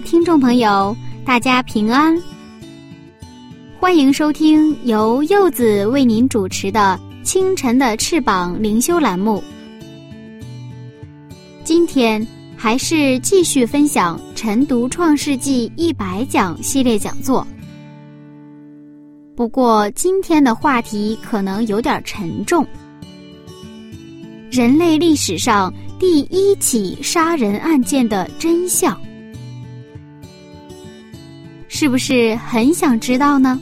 听众朋友，大家平安，欢迎收听由柚子为您主持的《清晨的翅膀》灵修栏目。今天还是继续分享晨读《创世纪》一百讲系列讲座，不过今天的话题可能有点沉重。人类历史上第一起杀人案件的真相。是不是很想知道呢？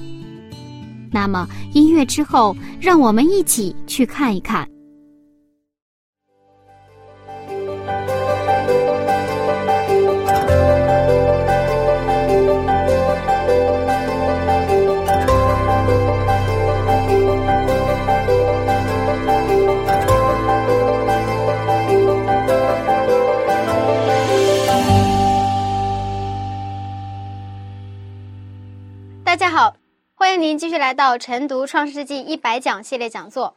那么音乐之后，让我们一起去看一看。您继续来到晨读《创世纪》一百讲系列讲座。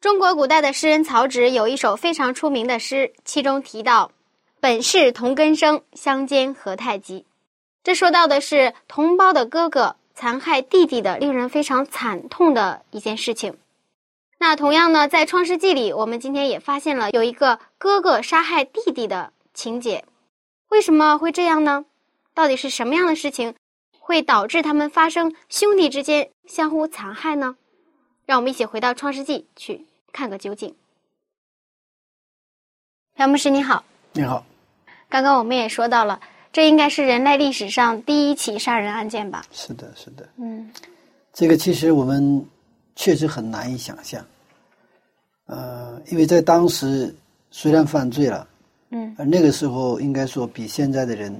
中国古代的诗人曹植有一首非常出名的诗，其中提到“本是同根生，相煎何太急”。这说到的是同胞的哥哥残害弟弟的令人非常惨痛的一件事情。那同样呢，在《创世纪》里，我们今天也发现了有一个哥哥杀害弟弟的情节。为什么会这样呢？到底是什么样的事情？会导致他们发生兄弟之间相互残害呢？让我们一起回到《创世纪》去看个究竟。朴牧师你好，你好。刚刚我们也说到了，这应该是人类历史上第一起杀人案件吧？是的，是的。嗯，这个其实我们确实很难以想象。呃，因为在当时虽然犯罪了，嗯，而那个时候应该说比现在的人，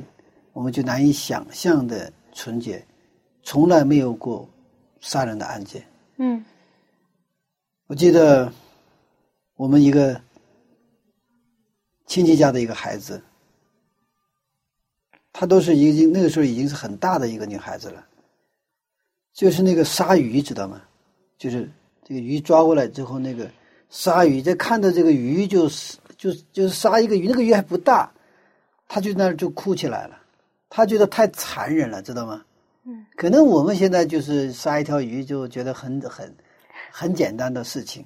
我们就难以想象的。纯洁，从来没有过杀人的案件。嗯，我记得我们一个亲戚家的一个孩子，她都是已经那个时候已经是很大的一个女孩子了。就是那个鲨鱼，知道吗？就是这个鱼抓过来之后，那个鲨鱼，在看到这个鱼，就是就是就是杀一个鱼，那个鱼还不大，他就那儿就哭起来了。他觉得太残忍了，知道吗？嗯，可能我们现在就是杀一条鱼就觉得很很很简单的事情。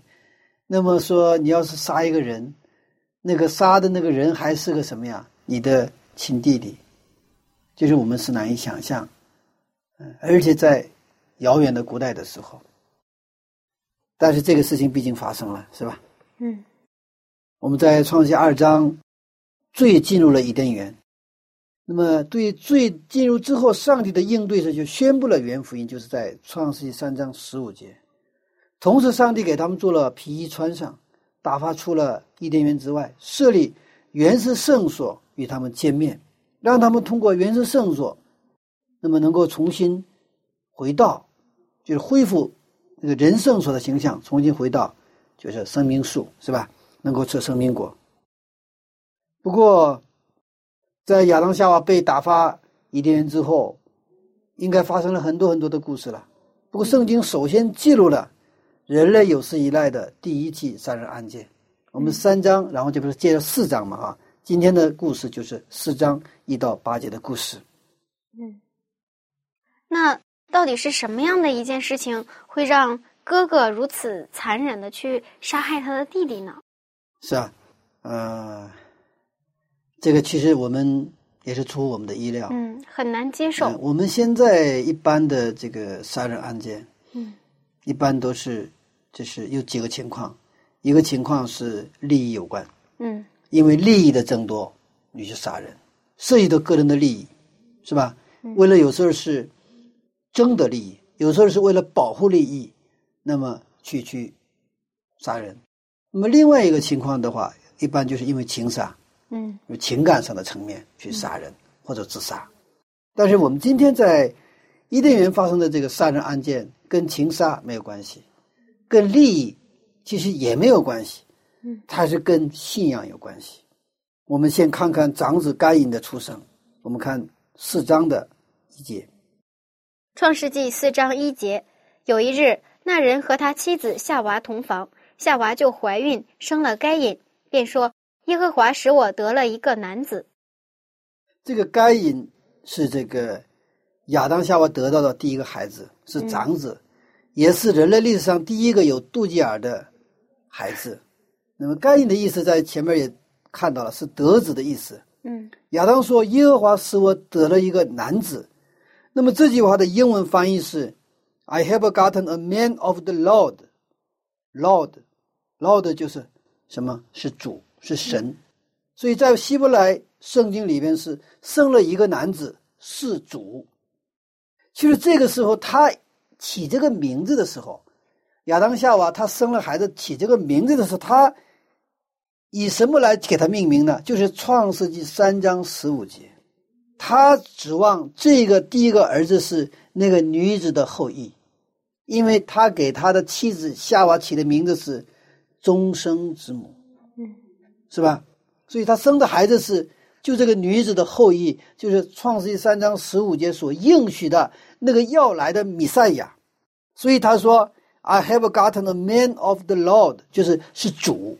那么说，你要是杀一个人，那个杀的那个人还是个什么呀？你的亲弟弟，就是我们是难以想象。嗯，而且在遥远的古代的时候，但是这个事情毕竟发生了，是吧？嗯，我们在创世二章，最进入了伊甸园。那么，对罪进入之后，上帝的应对是就宣布了原福音，就是在创世纪三章十五节。同时，上帝给他们做了皮衣穿上，打发出了伊甸园之外，设立原始圣所与他们见面，让他们通过原始圣所，那么能够重新回到，就是恢复那个人圣所的形象，重新回到就是生命树，是吧？能够吃生命果。不过。在亚当夏娃被打发伊甸园之后，应该发生了很多很多的故事了。不过，圣经首先记录了人类有史以来的第一起杀人案件。我们三章，然后这不是接着四章嘛？啊，今天的故事就是四章一到八节的故事。嗯，那到底是什么样的一件事情会让哥哥如此残忍的去杀害他的弟弟呢？是啊，呃。这个其实我们也是出乎我们的意料，嗯，很难接受。我们现在一般的这个杀人案件，嗯，一般都是就是有几个情况，一个情况是利益有关，嗯，因为利益的争夺你去杀人，涉及到个人的利益，是吧？为了有时候是争得利益，有时候是为了保护利益，那么去去杀人。那么另外一个情况的话，一般就是因为情杀，嗯有情感上的层面去杀人或者自杀。但是我们今天在伊甸园发生的这个杀人案件，跟情杀没有关系，跟利益其实也没有关系，嗯，它是跟信仰有关系。我们先看看长子该隐的出生，我们看四章的一节。创世纪四章一节，有一日，那人和他妻子夏娃同房，夏娃就怀孕，生了该隐，便说：“耶和华使我得了一个男子。这个该隐是这个亚当夏娃得到的第一个孩子，是长子，也是人类历史上第一个有肚脐眼的孩子。那么该隐的意思在前面也看到了，是得子的意思。”嗯亚当说：“耶和华使我得了一个男子。”那么这句话的英文翻译是：“I have gotten a man of the Lord。Lord，Lord 就是什么？是主，是神。所以在希伯来圣经里边是生了一个男子，是主。其实这个时候他起这个名字的时候，亚当夏娃他生了孩子起这个名字的时候，他以什么来给他命名呢？就是创世纪三章十五节，他指望这个第一个儿子是那个女子的后裔，因为他给他的妻子夏娃起的名字是终生之母，是吧？所以他生的孩子是就这个女子的后裔，就是创世纪三章十五节所应许的那个要来的弥赛亚。所以他说：“I have gotten a man of the Lord，就是是主。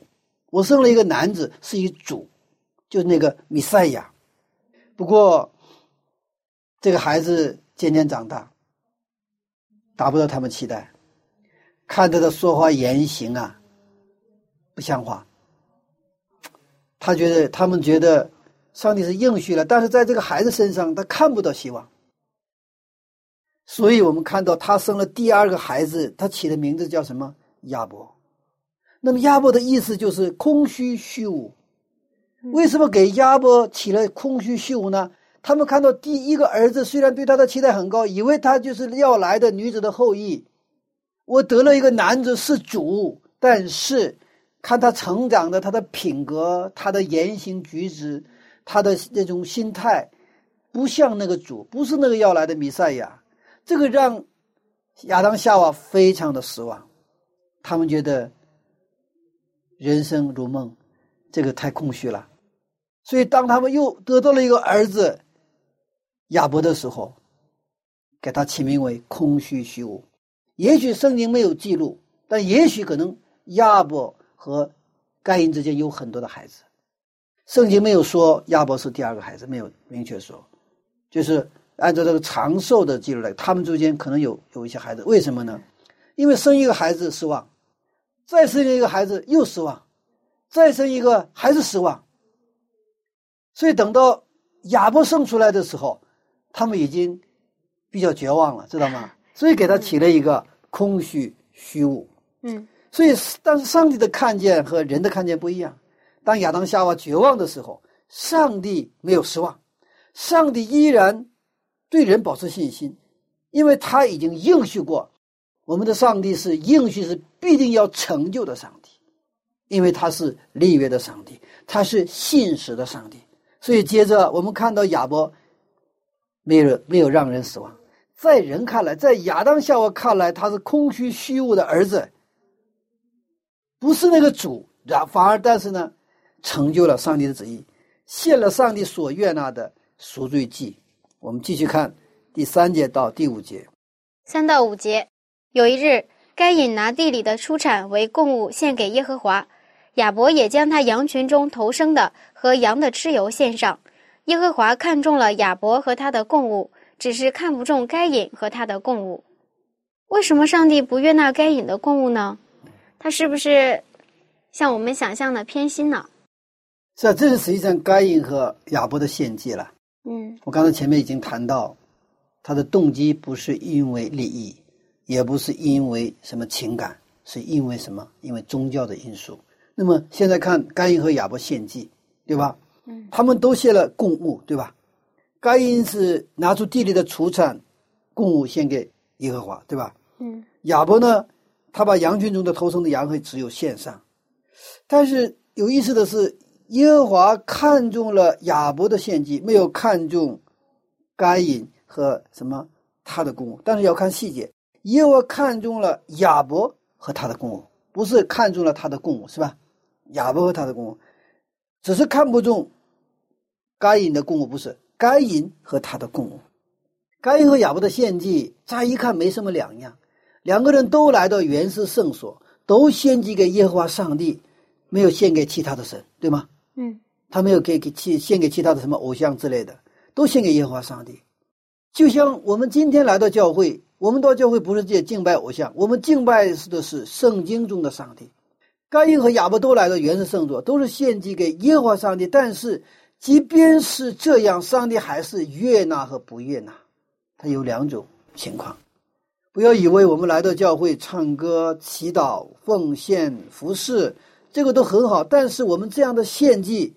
我生了一个男子，是一主，就是那个弥赛亚。不过，这个孩子渐渐长大，达不到他们期待，看他的说话言行啊，不像话。他觉得他们觉得上帝是应许了，但是在这个孩子身上，他看不到希望。所以我们看到他生了第二个孩子，他起的名字叫什么？亚伯。那么亚伯的意思就是空虚虚无。为什么给亚伯起了空虚虚无呢？他们看到第一个儿子虽然对他的期待很高，以为他就是要来的女子的后裔。我得了一个男子是主，但是看他成长的他的品格、他的言行举止、他的那种心态，不像那个主，不是那个要来的弥赛亚。这个让亚当夏娃非常的失望，他们觉得人生如梦，这个太空虚了。所以当他们又得到了一个儿子亚伯的时候，给他起名为空虚虚无。也许圣经没有记录，但也许可能亚伯和盖因之间有很多的孩子。圣经没有说亚伯是第二个孩子，没有明确说，就是。按照这个长寿的记录来，他们之间可能有有一些孩子，为什么呢？因为生一个孩子失望，再生一个孩子又失望，再生一个还是失望。所以等到亚伯生出来的时候，他们已经比较绝望了，知道吗？所以给他起了一个空虚虚无。嗯，所以但是上帝的看见和人的看见不一样。当亚当夏娃绝望的时候，上帝没有失望，上帝依然。对人保持信心，因为他已经应许过，我们的上帝是应许是必定要成就的上帝，因为他是立约的上帝，他是信实的上帝。所以接着我们看到亚伯没有没有让人失望，在人看来，在亚当夏娃看来，他是空虚虚无的儿子，不是那个主，然反而但是呢，成就了上帝的旨意，献了上帝所悦纳的赎罪祭。我们继续看第三节到第五节，三到五节。有一日，该隐拿地里的出产为供物献给耶和华，亚伯也将他羊群中头生的和羊的脂油献上。耶和华看中了亚伯和他的供物，只是看不中该隐和他的供物。为什么上帝不悦纳该隐的供物呢？他是不是像我们想象的偏心呢？是啊，这是实际上该隐和亚伯的献祭了。嗯，我刚才前面已经谈到，他的动机不是因为利益，也不是因为什么情感，是因为什么？因为宗教的因素。那么现在看该隐和亚伯献祭，对吧？嗯，他们都献了供物，对吧？该隐是拿出地里的出产，供物献给耶和华，对吧？嗯，亚伯呢，他把羊群中的头生的羊和只有献上。但是有意思的是，耶和华看中了亚伯的献祭，没有看中该隐和什么他的公。但是要看细节，耶和华看中了亚伯和他的公物，不是看中了他的公物，是吧？亚伯和他的公物，只是看不中该隐的公物，不是该隐和他的公物。该隐和亚伯的献祭，乍一看没什么两样，两个人都来到原始圣所，都献祭给耶和华上帝。没有献给其他的神，对吗？嗯，他没有给给其献给其他的什么偶像之类的，都献给耶和华上帝。就像我们今天来到教会，我们到教会不是去敬拜偶像，我们敬拜的是圣经中的上帝。该隐和亚伯都来到原始圣所，都是献祭给耶和华上帝。但是，即便是这样，上帝还是悦纳和不悦纳。他有两种情况。不要以为我们来到教会唱歌、祈祷、奉献、服侍。这个都很好，但是我们这样的献祭，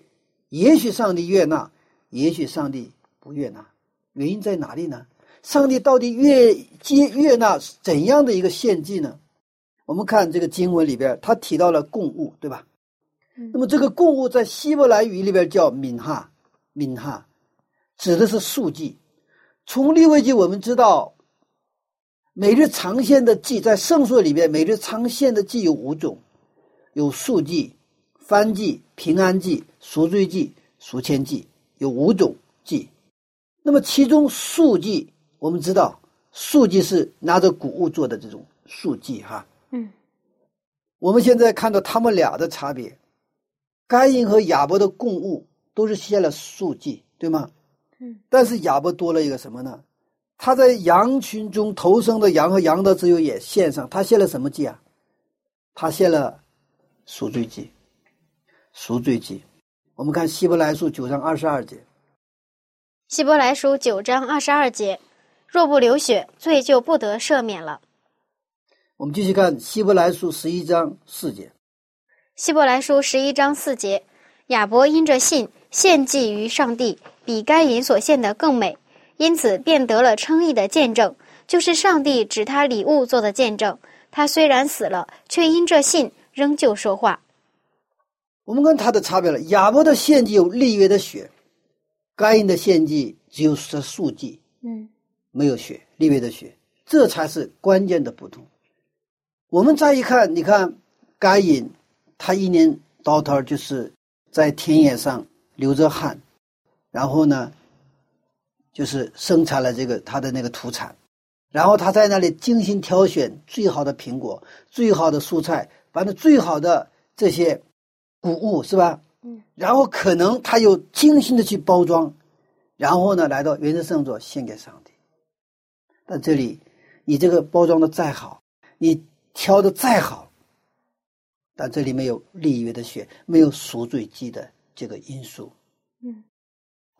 也许上帝悦纳，也许上帝不悦纳，原因在哪里呢？上帝到底悦接悦纳怎样的一个献祭呢？我们看这个经文里边，他提到了供物，对吧？那么这个供物在希伯来语里边叫敏哈，敏哈，指的是素祭。从立位记我们知道，每日长献的祭在圣所里边，每日长献的祭有五种。有数祭、翻祭、平安祭、赎罪祭、赎愆祭，有五种祭。那么其中数祭，我们知道数祭是拿着谷物做的这种数祭，哈。嗯。我们现在看到他们俩的差别，该隐和亚伯的供物都是献了数祭，对吗？嗯。但是亚伯多了一个什么呢？他在羊群中投生的羊和羊的自由也献上，他献了什么祭啊？他献了。赎罪祭，赎罪祭，我们看希伯来书九章二十二节。希伯来书九章二十二节，若不流血，罪就不得赦免了。我们继续看希伯来书十一章四节。希伯来书十一章四节，亚伯因着信献祭于上帝，比该隐所献的更美，因此便得了称义的见证，就是上帝指他礼物做的见证。他虽然死了，却因这信。仍旧说话。我们跟他的差别了。亚伯的献祭有立约的血，该隐的献祭只有是数祭，嗯，没有血，立约的血，这才是关键的不同。我们再一看，你看该隐，他一年到头就是在田野上流着汗，然后呢，就是生产了这个他的那个土产，然后他在那里精心挑选最好的苹果、最好的蔬菜。反正最好的这些谷物是吧？嗯，然后可能他又精心的去包装，然后呢来到原始圣座献给上帝。但这里你这个包装的再好，你挑的再好，但这里没有立约的血，没有赎罪祭的这个因素。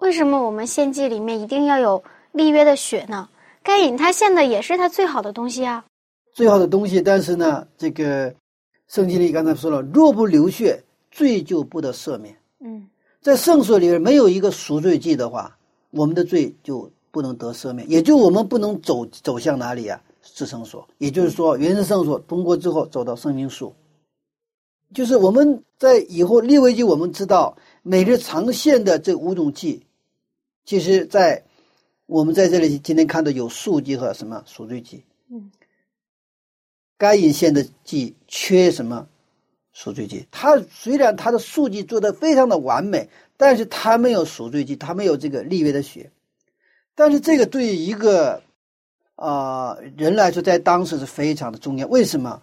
嗯，为什么我们献祭里面一定要有立约的血呢？该隐他献的也是他最好的东西啊，最好的东西，但是呢，这个。圣经里刚才说了，若不流血，罪就不得赦免。嗯，在圣所里面没有一个赎罪祭的话，我们的罪就不能得赦免，也就我们不能走走向哪里啊？至圣所，也就是说，原始圣所通过之后走到圣灵树。就是我们在以后立位记，我们知道每日常献的这五种祭，其实，在我们在这里今天看到有数祭和什么赎罪祭。嗯。该隐献的祭缺什么赎罪祭？他虽然他的数据做的非常的完美，但是他没有赎罪祭，他没有这个立约的血。但是这个对于一个啊人来说，在当时是非常的重要。为什么？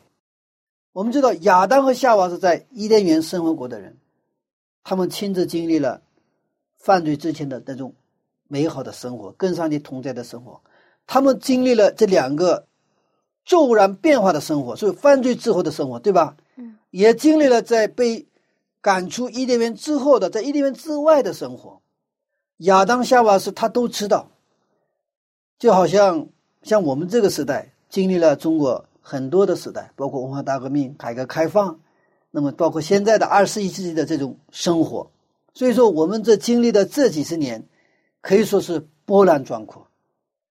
我们知道亚当和夏娃是在伊甸园生活过的人，他们亲自经历了犯罪之前的那种美好的生活，跟上帝同在的生活。他们经历了这两个。骤然变化的生活，所以犯罪之后的生活，对吧？嗯，也经历了在被赶出伊甸园之后的，在伊甸园之外的生活。亚当夏娃是他都知道，就好像像我们这个时代经历了中国很多的时代，包括文化大革命、改革开放，那么包括现在的二十一世纪的这种生活。所以说，我们这经历的这几十年，可以说是波澜壮阔。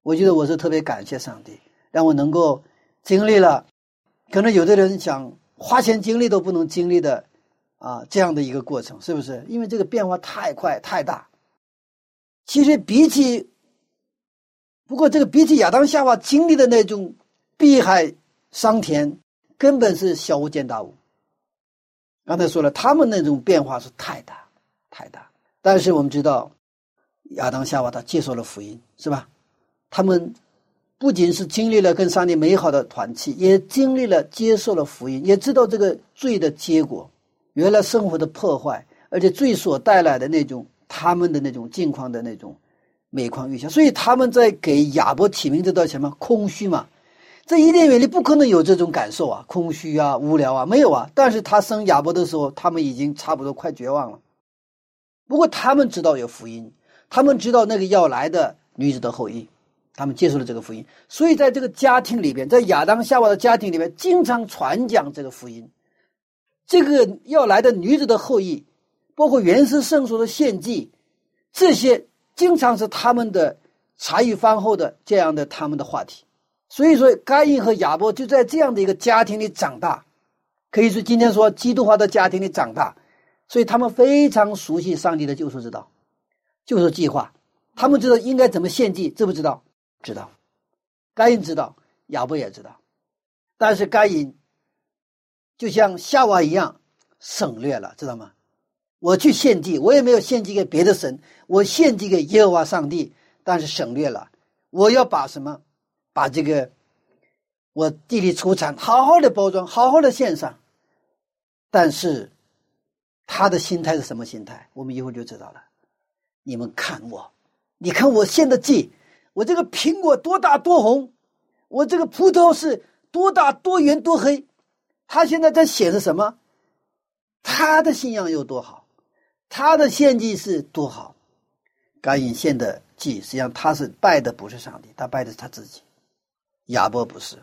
我觉得我是特别感谢上帝，让我能够。经历了可能有的人想花钱经历都不能经历的啊，这样的一个过程，是不是？因为这个变化太快太大。其实比起，不过这个比起亚当夏娃经历的那种碧海桑田，根本是小巫见大巫。刚才说了，他们那种变化是太大太大。但是我们知道，亚当夏娃他接受了福音，是吧？他们不仅是经历了跟上帝美好的团契，也经历了接受了福音，也知道这个罪的结果，原来生活的破坏，而且罪所带来的那种。他们的那种境况的那种每况愈下，所以他们在给亚伯起名字叫什么？空虚嘛，在伊甸园里不可能有这种感受啊，空虚啊，无聊啊，没有啊。但是他生亚伯的时候，他们已经差不多快绝望了。不过他们知道有福音，他们知道那个要来的女子的后裔，他们接受了这个福音，所以在这个家庭里边，在亚当夏娃的家庭里面，经常传讲这个福音。这个要来的女子的后裔。包括原始圣所的献祭，这些经常是他们的茶余饭后的这样的他们的话题。所以说，该隐和亚伯就在这样的一个家庭里长大，可以说今天说基督化的家庭里长大，所以他们非常熟悉上帝的救赎之道、就是计划。他们知道应该怎么献祭，知不知道？知道。该隐知道，亚伯也知道，但是该隐就像夏娃一样省略了，知道吗？我去献祭，我也没有献祭给别的神，我献祭给耶和华上帝，但是省略了。我要把什么，把这个我地里出产好好的包装，好好的献上。但是他的心态是什么心态？我们一会儿就知道了。你们看我，你看我献的祭，我这个苹果多大多红，我这个葡萄是多大多圆多黑。他现在在显示什么？他的信仰有多好？他的献祭是多好，该隐献的祭，实际上他是拜的不是上帝，他拜的是他自己。亚伯不是，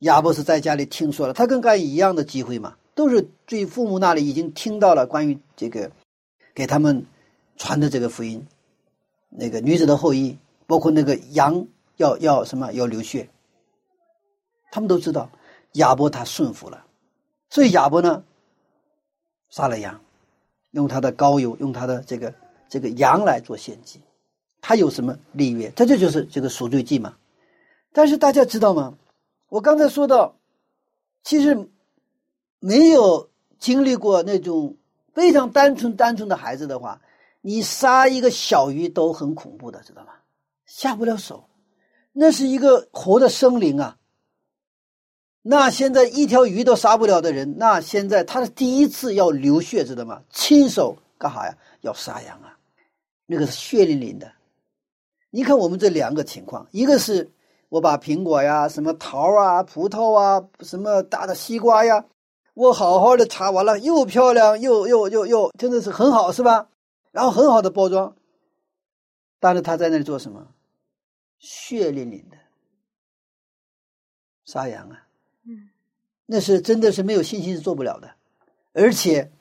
亚伯是在家里听说了，他跟该隐一样的机会嘛，都是对父母那里已经听到了关于这个，给他们传的这个福音，那个女子的后裔，包括那个羊要要什么要流血，他们都知道，亚伯他顺服了，所以亚伯呢，杀了羊。用他的膏油，用他的这个这个羊来做献祭，他有什么利约？他这就是这个赎罪祭嘛。但是大家知道吗？我刚才说到，其实没有经历过那种非常单纯单纯的孩子的话，你杀一个小鱼都很恐怖的，知道吗？下不了手，那是一个活的生灵啊。那现在一条鱼都杀不了的人，那现在他是第一次要流血，知道吗？亲手干啥呀？要杀羊啊，那个是血淋淋的。你看我们这两个情况，一个是我把苹果呀、什么桃啊、葡萄啊、什么大的西瓜呀，我好好的查完了，又漂亮又又又又，真的是很好，是吧？然后很好的包装，但是他在那里做什么？血淋淋的杀羊啊！嗯那是真的是没有信心是做不了的，而且，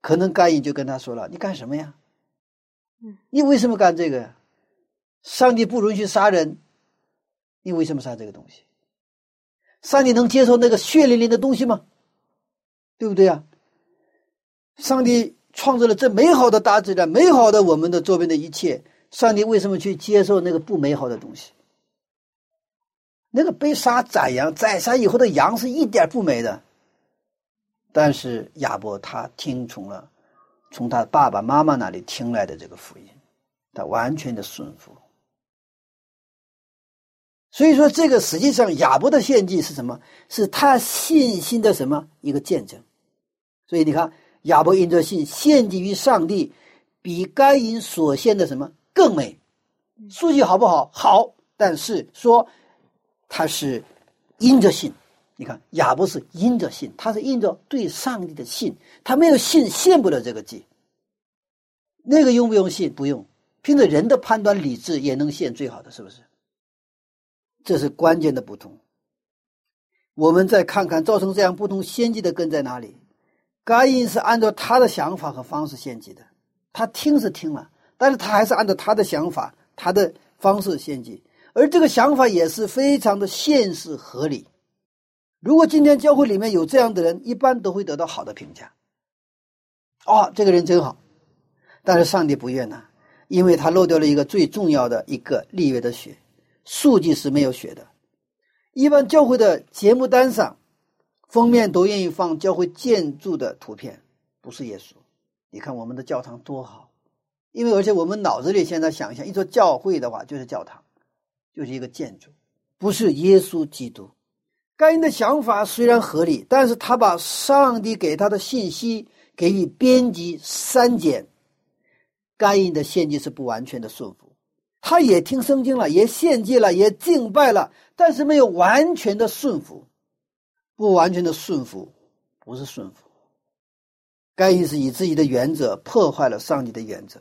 可能甘隐就跟他说了：“你干什么呀？嗯，你为什么干这个呀？上帝不允许杀人，你为什么杀这个东西？上帝能接受那个血淋淋的东西吗？对不对啊？上帝创造了这美好的大自然，美好的我们的周边的一切，上帝为什么去接受那个不美好的东西？”那个被杀宰羊宰杀以后的羊是一点不美的，但是亚伯他听从了从他爸爸妈妈那里听来的这个福音，他完全的顺服。所以说，这个实际上亚伯的献祭是什么？是他信心的什么一个见证？所以你看，亚伯因着信献祭于上帝，比该隐所献的什么更美？数据好不好？好，但是说。他是因着信，你看亚伯是因着信，他是因着对上帝的信，他没有信献不了这个祭。那个用不用信？不用，凭着人的判断理智也能献最好的，是不是？这是关键的不同。我们再看看造成这样不同先机的根在哪里？该隐是按照他的想法和方式献祭的，他听是听了，但是他还是按照他的想法、他的方式献祭。而这个想法也是非常的现实合理，如果今天教会里面有这样的人，一般都会得到好的评价。哦，这个人真好，但是上帝不悦呢，因为他漏掉了一个最重要的一个立约的血，数据是没有血的。一般教会的节目单上，封面都愿意放教会建筑的图片，不是耶稣。你看我们的教堂多好，因为而且我们脑子里现在想象，一座教会的话就是教堂，就是一个建筑，不是耶稣基督。该隐的想法虽然合理，但是他把上帝给他的信息给予编辑删减。该隐的献祭是不完全的顺服，他也听圣经了，也献祭了，也敬拜了，但是没有完全的顺服。不完全的顺服，不是顺服。该隐是以自己的原则破坏了上帝的原则，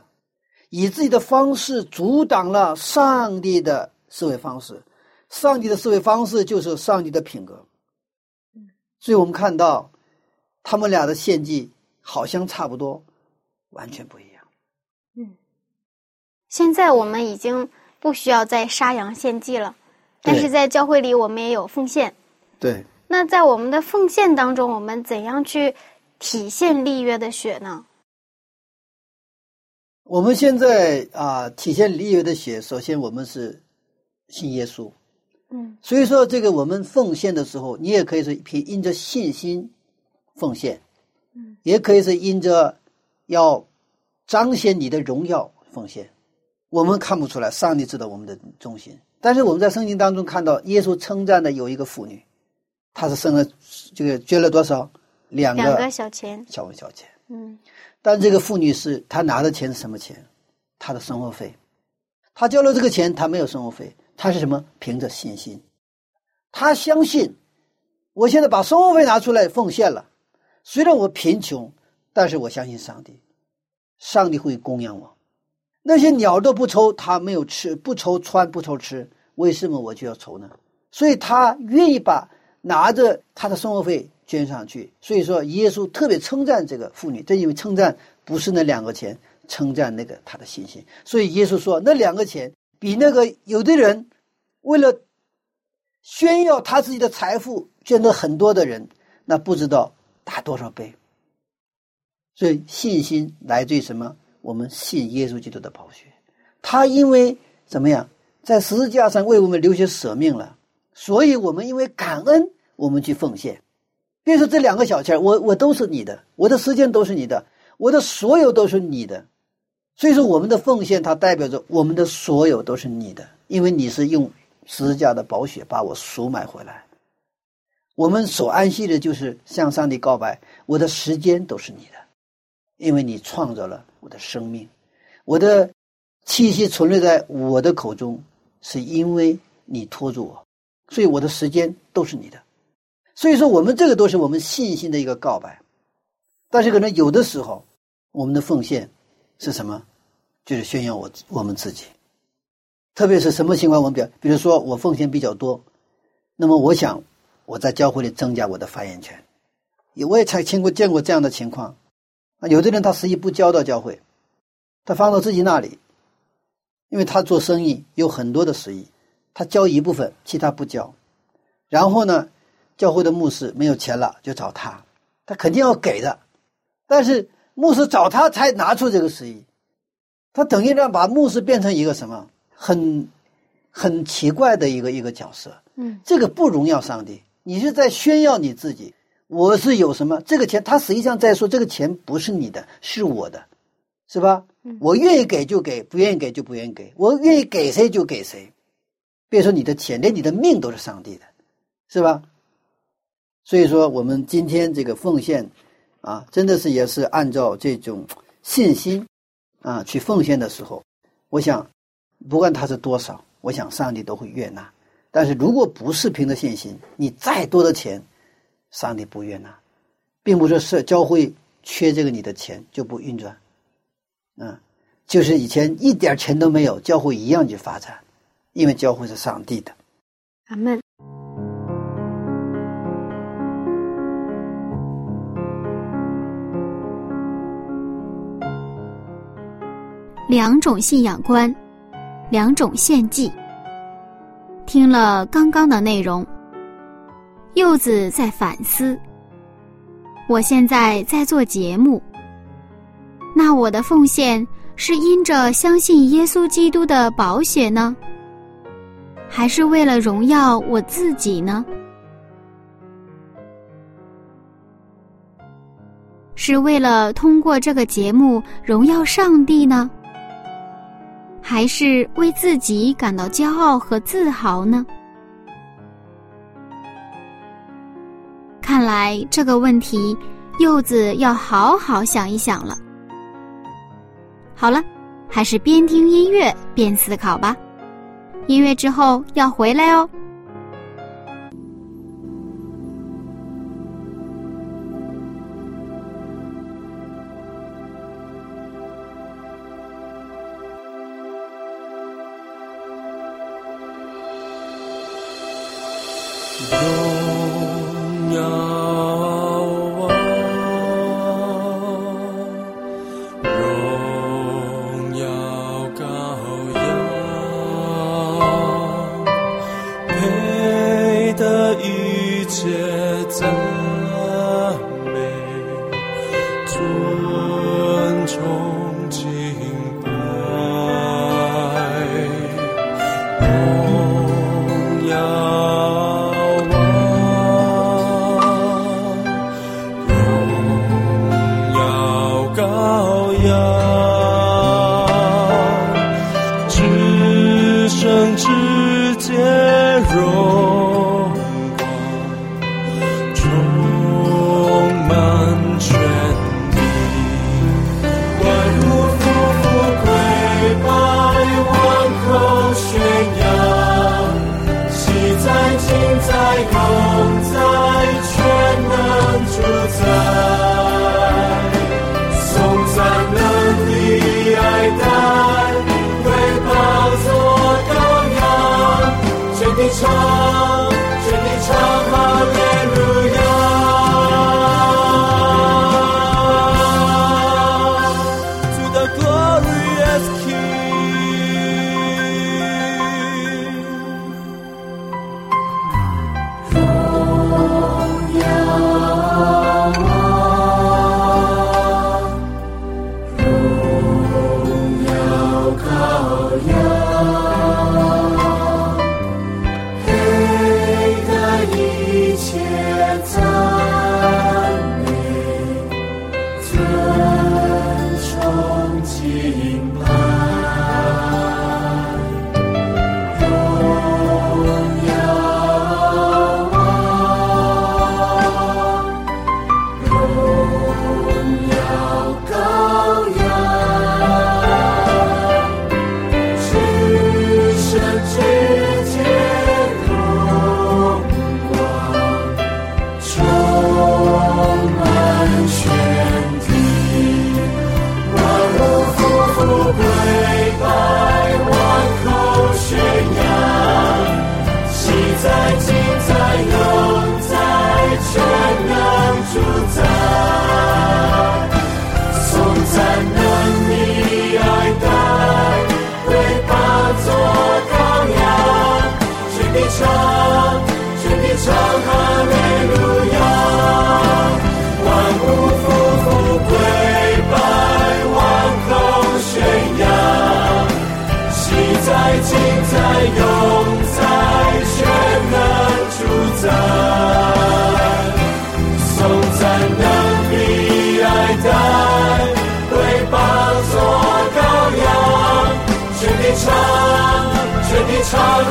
以自己的方式阻挡了上帝的思维方式。上帝的思维方式就是上帝的品格，所以我们看到他们俩的献祭好像差不多，完全不一样。嗯，现在我们已经不需要再杀羊献祭了，但是在教会里我们也有奉献。对。那在我们的奉献当中，我们怎样去体现立约的血呢？我们现在啊，体现立约的血，首先我们是信耶稣。嗯，所以说，这个我们奉献的时候，你也可以是凭因着信心奉献，嗯，也可以是因着要彰显你的荣耀奉献。我们看不出来，上帝知道我们的忠心。但是我们在圣经当中看到，耶稣称赞的有一个妇女，她是生了这个捐了多少两两个小钱，小文小钱。嗯，但这个妇女是她拿的钱是什么钱？她的生活费，她交了这个钱，她没有生活费。她是什么？凭着信心，她相信，我现在把生活费拿出来奉献了。虽然我贫穷，但是我相信上帝，上帝会供养我。那些鸟都不愁，他没有吃，不愁穿，不愁吃，为什么我就要愁呢？所以他愿意把拿着他的生活费捐上去。所以说，耶稣特别称赞这个妇女，正因为称赞不是那两个钱，称赞那个他的信心。所以耶稣说，那两个钱。比那个有的人为了炫耀他自己的财富捐了很多的人，那不知道大多少倍。所以信心来自于什么？我们信耶稣基督的宝血，他因为怎么样，在十字架上为我们流血舍命了，所以我们因为感恩，我们去奉献。别说这两个小钱我我都是你的，我的时间都是你的，我的所有都是你的。所以说，我们的奉献它代表着我们的所有都是你的，因为你是用十字架的宝血把我赎买回来。我们所安息的就是向上帝告白，我的时间都是你的，因为你创造了我的生命，我的气息存留在我的口中，是因为你托住我，所以我的时间都是你的。所以说，我们这个都是我们信心的一个告白。但是可能有的时候，我们的奉献。是什么？就是炫耀我我们自己，特别是什么情况？我们比比如说我奉献比较多，那么我想我在教会里增加我的发言权。我也才听过见过这样的情况啊，有的人他实际不交到教会，他放到自己那里，因为他做生意有很多的生意，他交一部分，其他不交。然后呢，教会的牧师没有钱了就找他，他肯定要给的，但是。牧师找他才拿出这个十亿，他等于让把牧师变成一个什么很很奇怪的一个一个角色。嗯，这个不荣耀上帝，你是在炫耀你自己。我是有什么这个钱，他实际上在说这个钱不是你的，是我的，是吧？我愿意给就给，不愿意给就不愿意给。我愿意给谁就给谁，别说你的钱，连你的命都是上帝的，是吧？所以说，我们今天这个奉献。啊，真的是也是按照这种信心啊去奉献的时候，我想，不管它是多少，我想上帝都会悦纳。但是如果不是凭着信心，你再多的钱，上帝不悦纳，并不是是教会缺这个你的钱就不运转，嗯，就是以前一点钱都没有，教会一样去发展，因为教会是上帝的。阿门。两种信仰观，两种献祭。听了刚刚的内容，柚子在反思：我现在在做节目，那我的奉献是因着相信耶稣基督的宝血呢，还是为了荣耀我自己呢？是为了通过这个节目荣耀上帝呢，还是为自己感到骄傲和自豪呢？看来这个问题，柚子要好好想一想了。好了，还是边听音乐边思考吧。音乐之后要回来哦。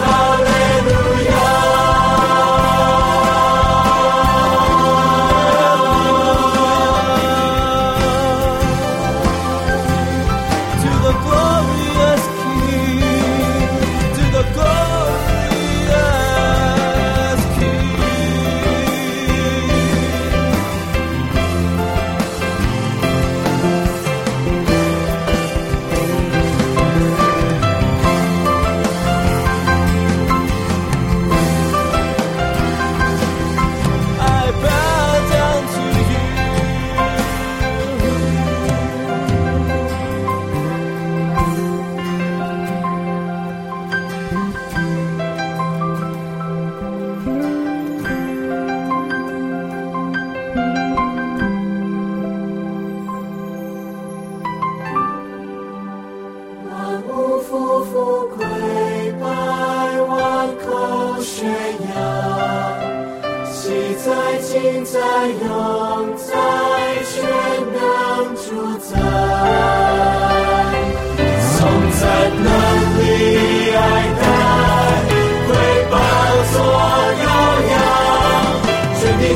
地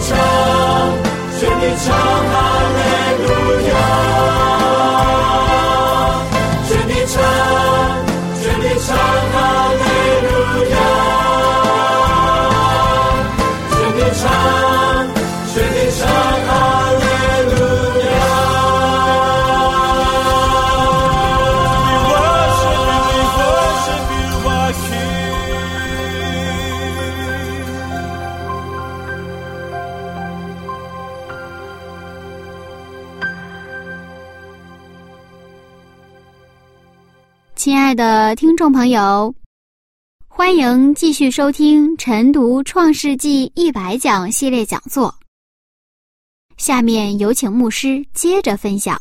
唱，全地唱，哈利爱的听众朋友，欢迎继续收听晨读《创世纪一百讲》系列讲座。下面有请牧师接着分享。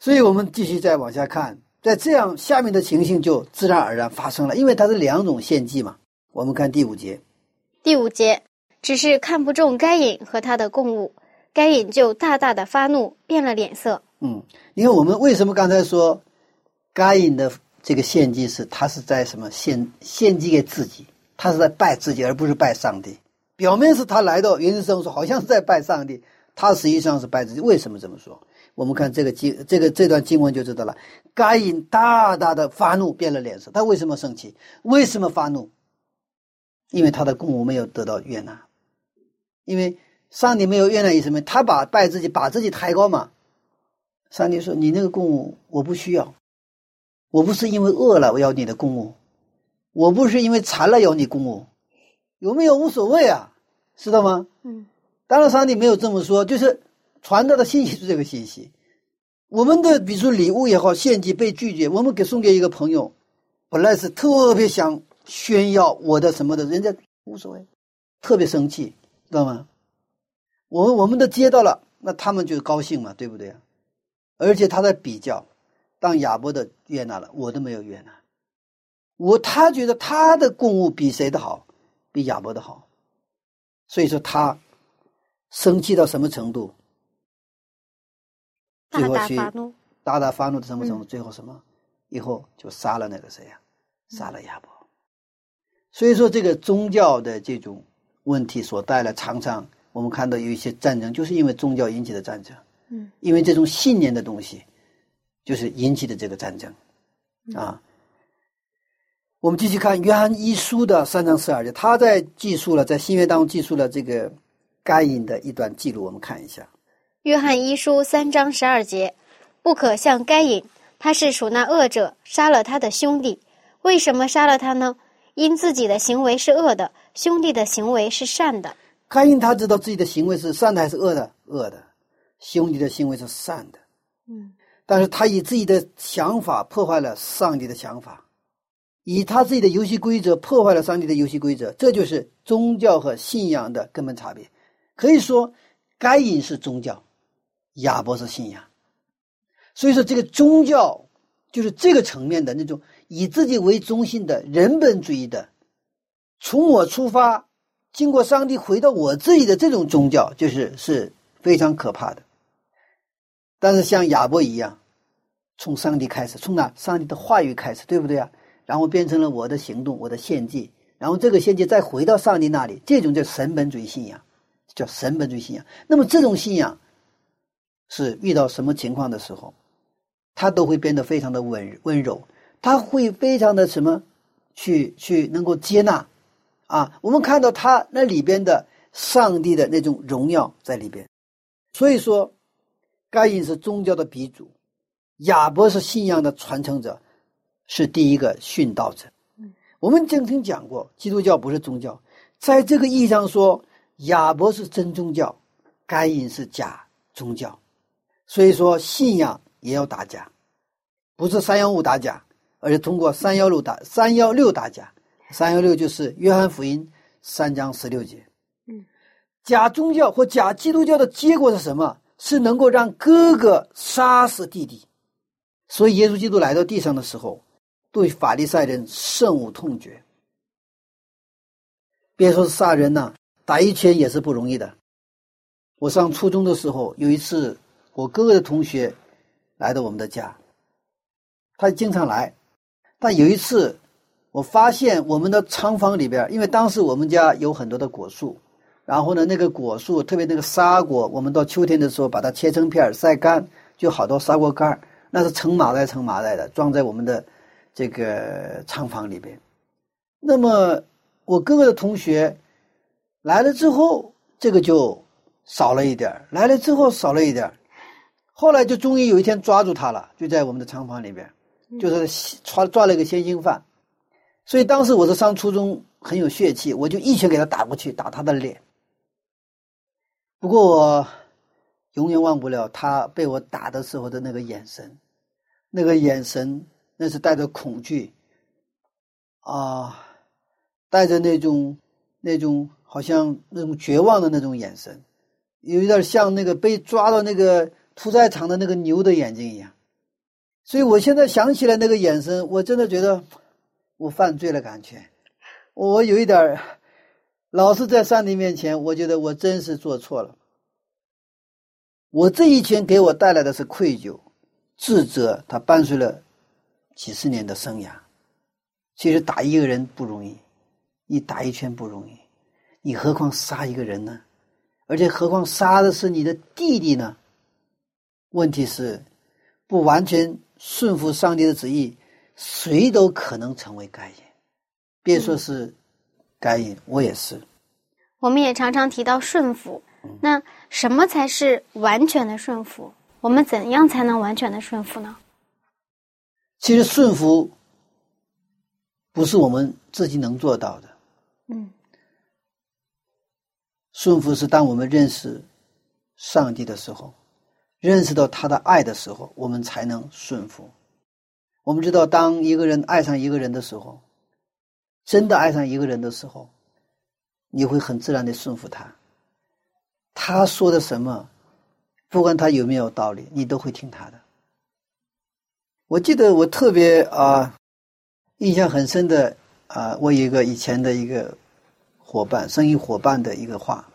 所以我们继续再往下看，在这样下面的情形就自然而然发生了，因为它是两种献祭嘛。我们看第五节，第五节，只是看不中该隐和他的供物，该隐就大大的发怒，变了脸色。嗯，因为我们为什么刚才说该隐的这个献祭是他是在什么献献祭给自己，他是在拜自己，而不是拜上帝。表面是他来到原生生说好像是在拜上帝，他实际上是拜自己。为什么这么说？我们看这个经这个这段经文就知道了。该隐大大的发怒，变了脸色。他为什么生气？为什么发怒？因为他的供物没有得到悦纳，因为上帝没有悦纳意什么？他把拜自己，把自己抬高嘛。上帝说：“你那个供物我不需要，我不是因为饿了我要你的供物，我不是因为馋了要你供物，有没有无所谓啊，知道吗？嗯，当然上帝没有这么说，就是传达的信息是这个信息。我们的比如说礼物也好，献祭被拒绝，我们给送给一个朋友，本来是特别想炫耀我的什么的，人家无所谓，特别生气，知道吗？我们我们都接到了，那他们就高兴嘛，对不对？而且他在比较，当亚伯的悦纳了，我都没有悦纳。我他觉得他的供物比谁的好，比亚伯的好，所以说他生气到什么程度？最后去大。大大发怒到什么程度？嗯最后什么？以后就杀了那个谁呀、杀了亚伯。所以说，这个宗教的这种问题所带来，常常我们看到有一些战争，就是因为宗教引起的战争。嗯，因为这种信念的东西，就是引起的这个战争啊。我们继续看约翰一书的三章十二节，他在记述了在新约当中记述了这个该隐的一段记录，我们看一下。约翰一书三章十二节，不可像该隐，他是属那恶者，杀了他的兄弟。为什么杀了他呢？因自己的行为是恶的，兄弟的行为是善的。该隐他知道自己的行为是善的还是恶的？恶的。兄弟的行为是善的，嗯，但是他以自己的想法破坏了上帝的想法，以他自己的游戏规则破坏了上帝的游戏规则，这就是宗教和信仰的根本差别。可以说，该隐是宗教，亚伯是信仰。所以说，这个宗教就是这个层面的那种以自己为中心的人本主义的，从我出发，经过上帝回到我自己的这种宗教，就是是非常可怕的。但是像亚伯一样，从上帝开始，从哪上帝的话语开始，对不对啊？然后变成了我的行动，我的献祭，然后这个献祭再回到上帝那里，这种叫神本主义信仰，叫神本主义信仰。那么这种信仰是遇到什么情况的时候，他都会变得非常的温温柔，他会非常的什么，去去能够接纳啊。我们看到他那里边的上帝的那种荣耀在里边，所以说。该隐是宗教的鼻祖，亚伯是信仰的传承者，是第一个殉道者。我们曾经讲过，基督教不是宗教，在这个意义上说，亚伯是真宗教，该隐是假宗教。所以说，信仰也要打假，不是三幺五打假，而是通过三幺六打三幺六打假。三幺六就是约翰福音三章十六节。嗯，假宗教或假基督教的结果是什么？是能够让哥哥杀死弟弟，所以耶稣基督来到地上的时候，对法利赛人深恶痛绝。别说杀人呐、打一拳也是不容易的。我上初中的时候，有一次我哥哥的同学来到我们的家，他经常来，但有一次我发现我们的仓房里边，因为当时我们家有很多的果树，然后呢，那个果树特别那个沙果，我们到秋天的时候把它切成片儿晒干，就好多沙果干儿，那是成麻袋成麻袋的装在我们的这个仓房里边。那么我哥哥的同学来了之后，这个就少了一点儿来了之后少了一点儿后来就终于有一天抓住他了，就在我们的仓房里边，就是抓抓了一个现行犯。所以当时我是上初中，很有血气，我就一拳给他打过去，打他的脸。不过我永远忘不了他被我打的时候的那个眼神，那个眼神那是带着恐惧啊，带着那种那种好像那种绝望的那种眼神，有一点像那个被抓到那个屠宰场的那个牛的眼睛一样。所以我现在想起来那个眼神，我真的觉得我犯罪了，感觉我有一点儿老是在上帝面前，我觉得我真是做错了。我这一拳给我带来的是愧疚、自责，它伴随了几十年的生涯。其实打一个人不容易，你打一拳不容易，你何况杀一个人呢？而且何况杀的是你的弟弟呢？问题是，不完全顺服上帝的旨意，谁都可能成为该隐。别说是该隐，我也是。我们也常常提到顺服，那什么才是完全的顺服？我们怎样才能完全的顺服呢？其实顺服不是我们自己能做到的。嗯，顺服是当我们认识上帝的时候，认识到他的爱的时候，我们才能顺服。我们知道，当一个人爱上一个人的时候，真的爱上一个人的时候，你会很自然的顺服他。他说的什么，不管他有没有道理，你都会听他的。我记得我特别啊、印象很深的啊、我有一个以前的一个伙伴，生意伙伴的一个话，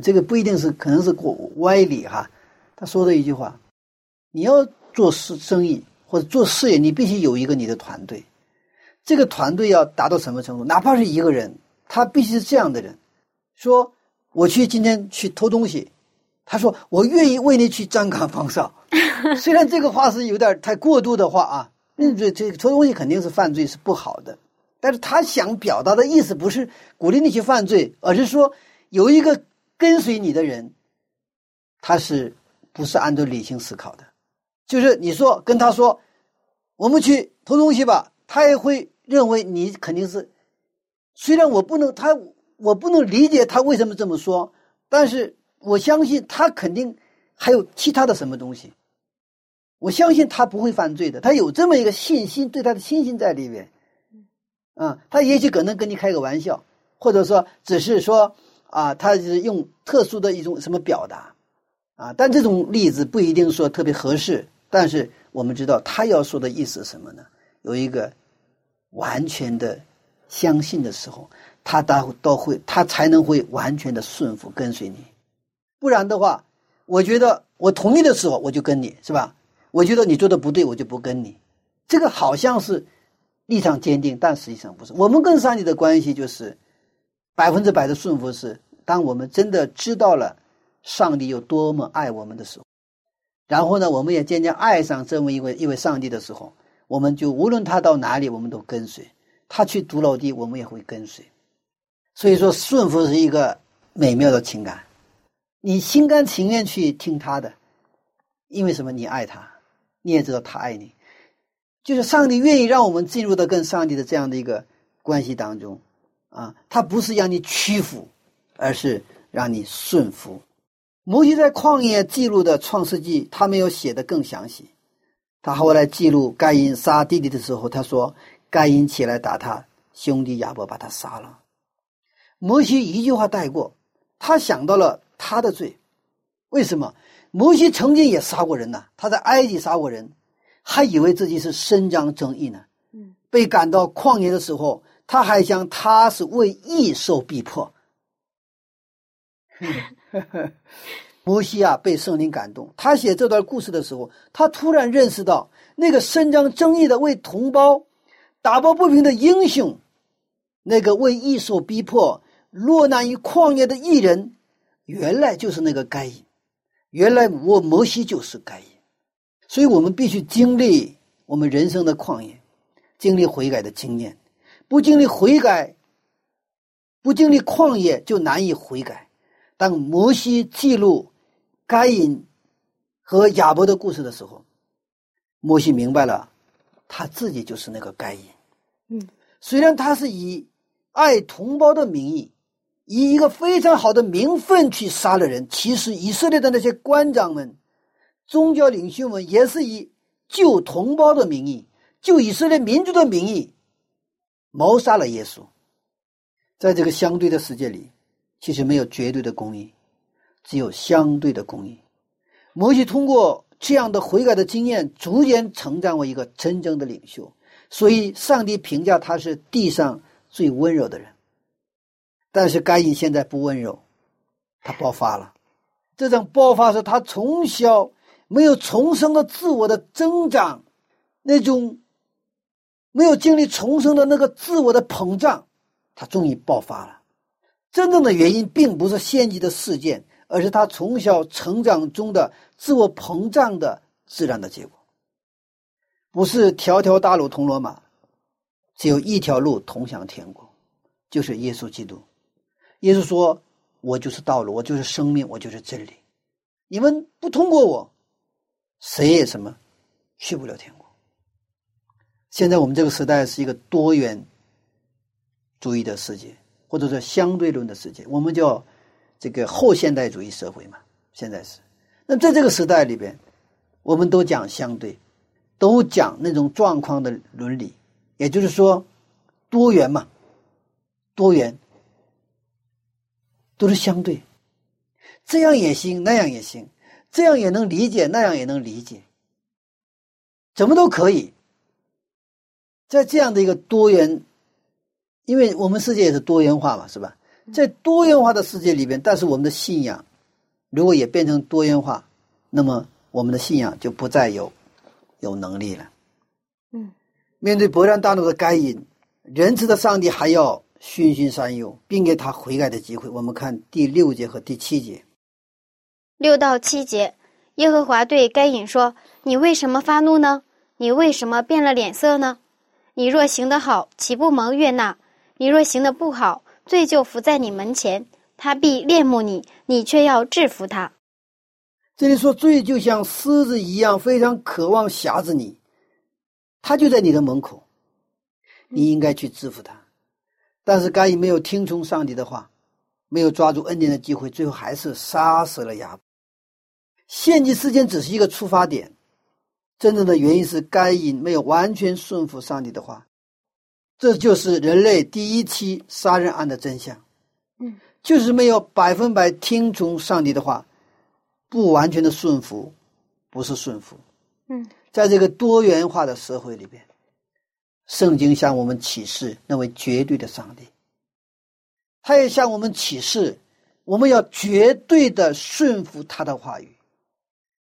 这个不一定是，可能是过歪理哈。他说的一句话：你要做事生意或者做事业，你必须有一个你的团队。这个团队要达到什么程度？哪怕是一个人，他必须是这样的人。说我去今天去偷东西，他说我愿意为你去站岗 防哨。虽然这个话是有点太过度的话啊，嗯，这这偷东西肯定是犯罪，是不好的。但是他想表达的意思不是鼓励你去犯罪，而是说有一个跟随你的人，他是不是按照理性思考的？就是你说跟他说，我们去偷东西吧，他也会认为你肯定是，虽然我不能他我不能理解他为什么这么说，但是我相信他肯定还有其他的什么东西。我相信他不会犯罪的，他有这么一个信心，对他的信心在里边。啊，他也许可能跟你开个玩笑，或者说只是说啊，他是用特殊的一种什么表达，啊，但这种例子不一定说特别合适。但是我们知道他要说的意思是什么呢？有一个完全的相信的时候，他都都会，他才能会完全的顺服跟随你。不然的话，我觉得我同意的时候我就跟你是吧？我觉得你做的不对，我就不跟你。这个好像是立场坚定，但实际上不是。我们跟上帝的关系就是百分之百的顺服，是当我们真的知道了上帝有多么爱我们的时候，然后呢，我们也渐渐爱上这么一位一位上帝的时候，我们就无论他到哪里，我们都跟随；他去独老地，我们也会跟随。所以说，顺服是一个美妙的情感，你心甘情愿去听他的，因为什么？你爱他，你也知道他爱你。就是上帝愿意让我们进入到跟上帝的这样的一个关系当中，啊，他不是让你屈服，而是让你顺服。摩西在旷野记录的创世纪，他没有写的更详细。他后来记录盖因杀弟弟的时候，他说盖因起来打他兄弟亚伯，把他杀了。摩西一句话带过，他想到了他的罪。为什么？摩西曾经也杀过人呐，他在埃及杀过人。还以为自己是伸张正义呢。嗯，被赶到旷野的时候，他还想他是为义受逼迫。摩西啊，被圣灵感动，他写这段故事的时候，他突然认识到，那个伸张正义的为同胞打抱不平的英雄，那个为艺术逼迫落难于旷野的艺人，原来就是那个该隐。原来我摩西就是该隐，所以我们必须经历我们人生的旷野，经历悔改的经验。不经历悔改，不经历旷野，就难以悔改。当摩西记录。该隐和亚伯的故事的时候，摩西明白了，他自己就是那个该隐。嗯，虽然他是以爱同胞的名义，以一个非常好的名分去杀了人，其实以色列的那些官长们、宗教领袖们也是以救同胞的名义、救以色列民族的名义谋杀了耶稣。在这个相对的世界里，其实没有绝对的公义。只有相对的公义。摩西通过这样的悔改的经验，逐渐成长为一个真正的领袖。所以，上帝评价他是地上最温柔的人。但是，该隐现在不温柔，他爆发了。这种爆发是他从小没有重生的自我的增长，那种没有经历重生的那个自我的膨胀，他终于爆发了。真正的原因并不是献祭的事件。而是他从小成长中的自我膨胀的自然的结果，不是条条大路通罗马，只有一条路通向天国，就是耶稣基督。耶稣说：“我就是道路，我就是生命，我就是真理。你们不通过我，谁也什么去不了天国。”现在我们这个时代是一个多元主义的世界，或者说相对论的世界，我们叫。这个后现代主义社会嘛，现在是。那在这个时代里边，我们都讲相对，都讲那种状况的伦理，也就是说，多元嘛，多元都是相对，这样也行，那样也行，这样也能理解，那样也能理解，怎么都可以。在这样的一个多元，因为我们世界也是多元化嘛，是吧？在多元化的世界里边，但是我们的信仰如果也变成多元化，那么我们的信仰就不再有有能力了。嗯，面对勃然大怒的该隐，仁慈的上帝还要循循善诱，并给他悔改的机会。我们看第六节和第七节。六到七节，耶和华对该隐说：“你为什么发怒呢？你为什么变了脸色呢？你若行得好，岂不蒙悦纳？你若行得不好？”罪就伏在你门前，他必恋慕你，你却要制服他。这里说罪就像狮子一样，非常渴望挟制你，他就在你的门口，你应该去制服他。但是该隐没有听从上帝的话，没有抓住恩典的机会，最后还是杀死了亚伯。献祭事件只是一个出发点，真正的原因是该隐没有完全顺服上帝的话。这就是人类第一期杀人案的真相，嗯，就是没有百分百听从上帝的话，不完全的顺服，不是顺服，嗯，在这个多元化的社会里边，圣经向我们启示那位绝对的上帝，他也向我们启示，我们要绝对的顺服他的话语。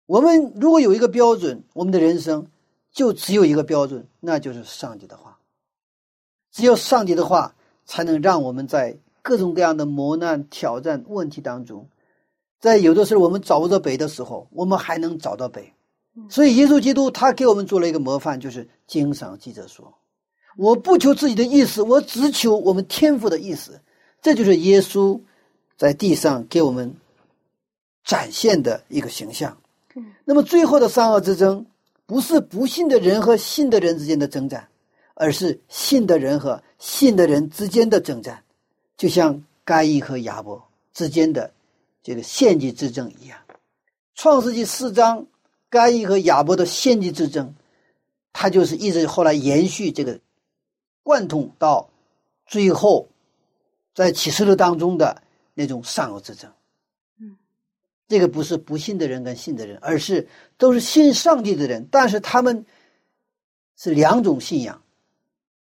我们如果有一个标准，我们的人生就只有一个标准，那就是上帝的话。只有上帝的话，才能让我们在各种各样的磨难、挑战、问题当中，在有的时候我们找不到北的时候，我们还能找到北。所以，耶稣基督他给我们做了一个模范，就是经常记者说：“我不求自己的意思，我只求我们天父的意思。”这就是耶稣在地上给我们展现的一个形象。那么，最后的善恶之争，不是不信的人和信的人之间的征战。而是信的人和信的人之间的征战，就像该隐和亚伯之间的这个献祭之争一样。创世纪四章，该隐和亚伯的献祭之争，它就是一直后来延续这个贯通到最后，在启示录当中的那种善恶之争。嗯，这个不是不信的人跟信的人，而是都是信上帝的人，但是他们是两种信仰。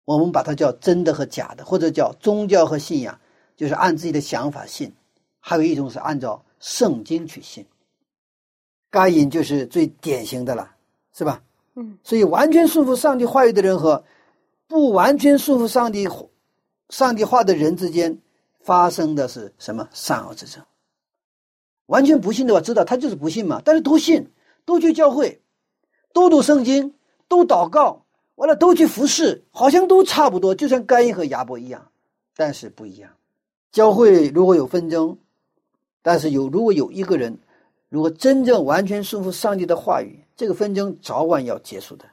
我们把它叫真的和假的，或者叫宗教和信仰，就是按自己的想法信；还有一种是按照圣经去信。该隐就是最典型的了，是吧？嗯，所以完全顺服上帝话语的人和不完全顺服上帝上帝话的人之间发生的是什么善恶之争？完全不信的话，知道他就是不信嘛。但是都信，都去教会，都读圣经，都祷告，完了都去服侍，好像都差不多，就像该隐和亚伯一样，但是不一样。教会如果有纷争，但是有如果有一个人，如果真正完全顺服上帝的话语，这个纷争早晚要结束的。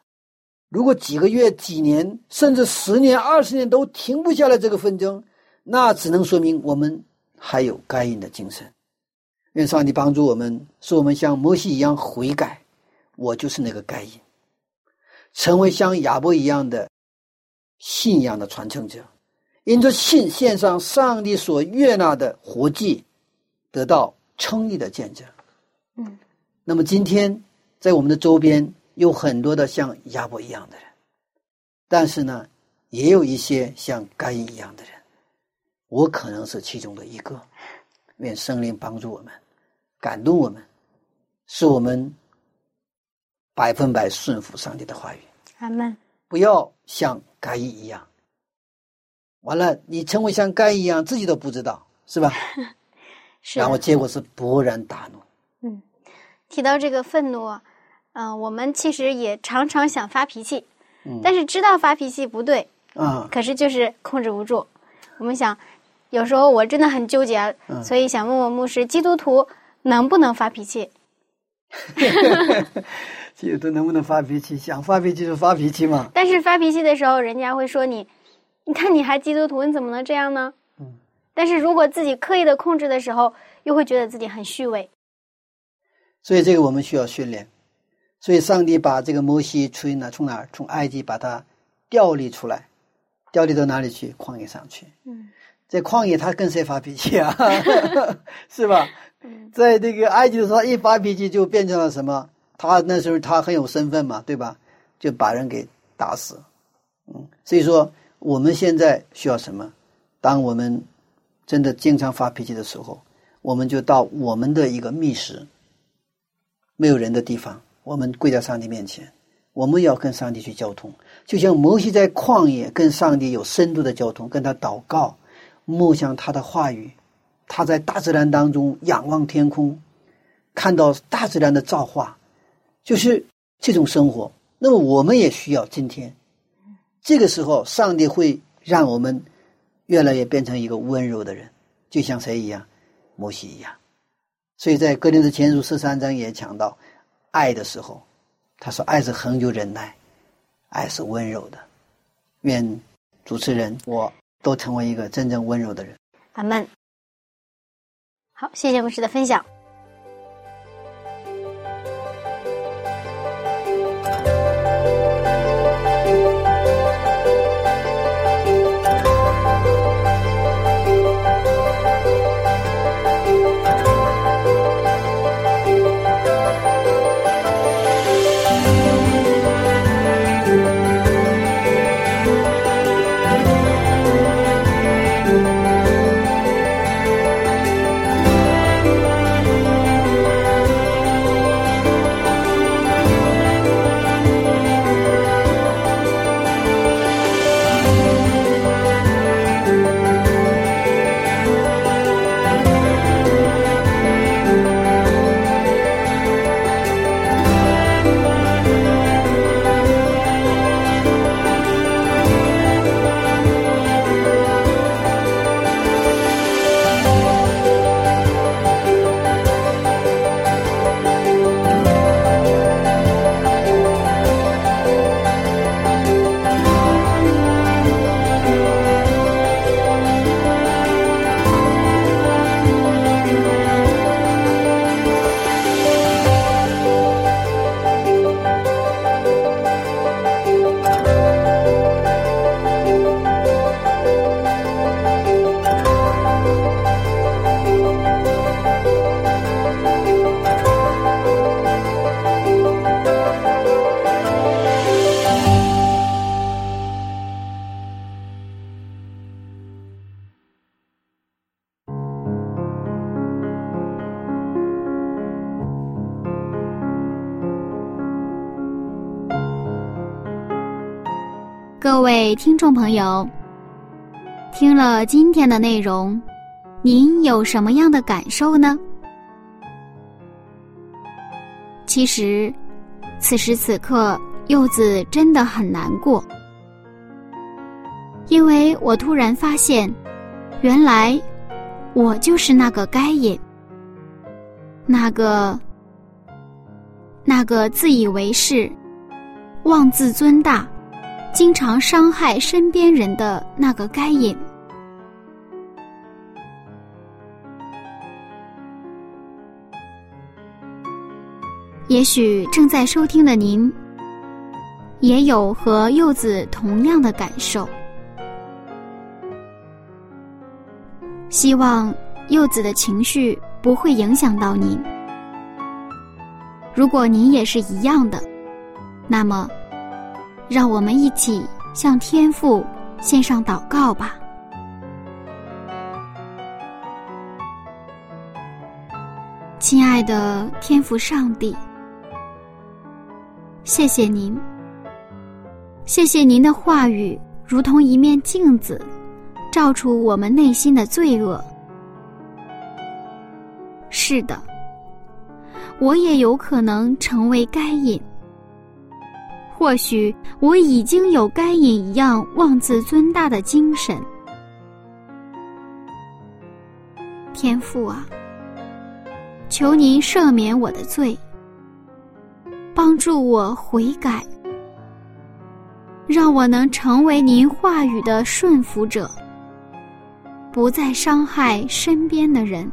如果几个月、几年，甚至十年、二十年都停不下来这个纷争，那只能说明我们还有该隐的精神。愿上帝帮助我们，使我们像摩西一样悔改。我就是那个该隐，成为像亚伯一样的信仰的传承者，因着信献上上帝所悦纳的活祭，得到称义的见证。嗯，那么今天在我们的周边有很多的像亚伯一样的人，但是呢，也有一些像该隐一样的人，我可能是其中的一个。愿圣灵帮助我们，感动我们，使我们百分百顺服上帝的话语，阿门。不要像该隐一样。完了，你成为像该隐一样，自己都不知道，是吧？是然后结果是勃然大怒。嗯，提到这个愤怒，嗯、我们其实也常常想发脾气，嗯但是知道发脾气不对，啊，可是就是控制不住。我们想，有时候我真的很纠结，嗯所以想问问牧师，基督徒能不能发脾气？基督徒能不能发脾气？想发脾气就发脾气嘛。但是发脾气的时候，人家会说你，你看你还基督徒，你怎么能这样呢？嗯。但是如果自己刻意的控制的时候，又会觉得自己很虚伪。所以这个我们需要训练。所以上帝把这个摩西从哪从哪儿从埃及把他调离出来，调离到哪里去？旷野上去。嗯在旷野他跟谁发脾气啊？是吧？嗯在这个埃及的时候，他一发脾气就变成了什么？他那时候他很有身份嘛，对吧？就把人给打死。嗯，所以说我们现在需要什么？当我们真的经常发脾气的时候，我们就到我们的一个密室，没有人的地方，我们跪在上帝面前，我们要跟上帝去交通，就像摩西在旷野跟上帝有深度的交通，跟他祷告，默想他的话语，他在大自然当中仰望天空，看到大自然的造化，就是这种生活。那么我们也需要今天，这个时候，上帝会让我们越来越变成一个温柔的人，就像谁一样，摩西一样。所以在哥林多前书十三章也讲到，爱的时候，他说爱是恒久忍耐，爱是温柔的。愿主持人我都成为一个真正温柔的人。阿门。好，谢谢牧师的分享。各位听众朋友，听了今天的内容，您有什么样的感受呢？其实，此时此刻，柚子真的很难过，因为我突然发现，原来我就是那个该隐，那个那个自以为是、妄自尊大。经常伤害身边人的那个该隐。也许正在收听的您，也有和柚子同样的感受。希望柚子的情绪不会影响到您。如果您也是一样的，那么。让我们一起向天父献上祷告吧，亲爱的天父上帝，谢谢您，谢谢您的话语如同一面镜子，照出我们内心的罪恶。是的，我也有可能成为该隐。或许我已经有该隐一样妄自尊大的精神，天父啊，求您赦免我的罪，帮助我悔改，让我能成为您话语的顺服者，不再伤害身边的人。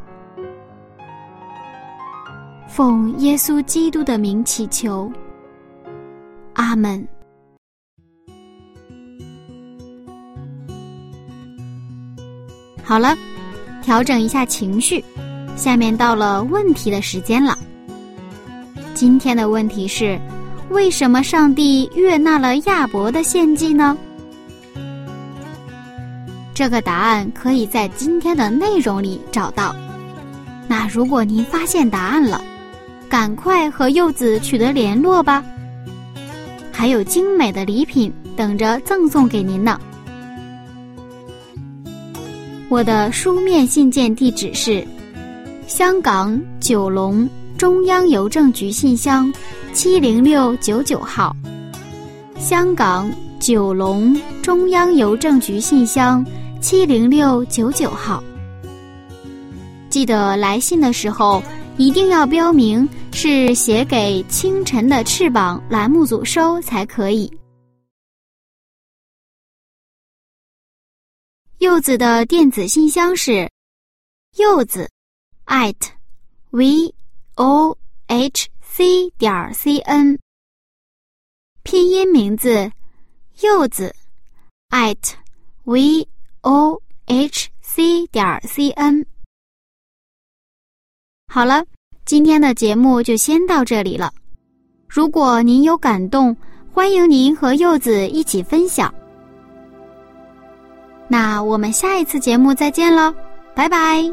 奉耶稣基督的名祈求。阿门。好了，调整一下情绪，下面到了问题的时间了。今天的问题是：为什么上帝悦纳了亚伯的献祭呢？这个答案可以在今天的内容里找到。那如果您发现答案了，赶快和柚子取得联络吧。还有精美的礼品等着赠送给您呢。我的书面信件地址是：香港九龙中央邮政局信箱七零六九九号。香港九龙中央邮政局信箱七零六九九号。记得来信的时候。一定要标明是写给《清晨的翅膀》栏目组收才可以。柚子的电子信箱是柚子 at v o h c 点 c n，拼音名字柚子 at v o h c 点 c n。好了，今天的节目就先到这里了。如果您有感动，欢迎您和柚子一起分享。那我们下一次节目再见喽，拜拜。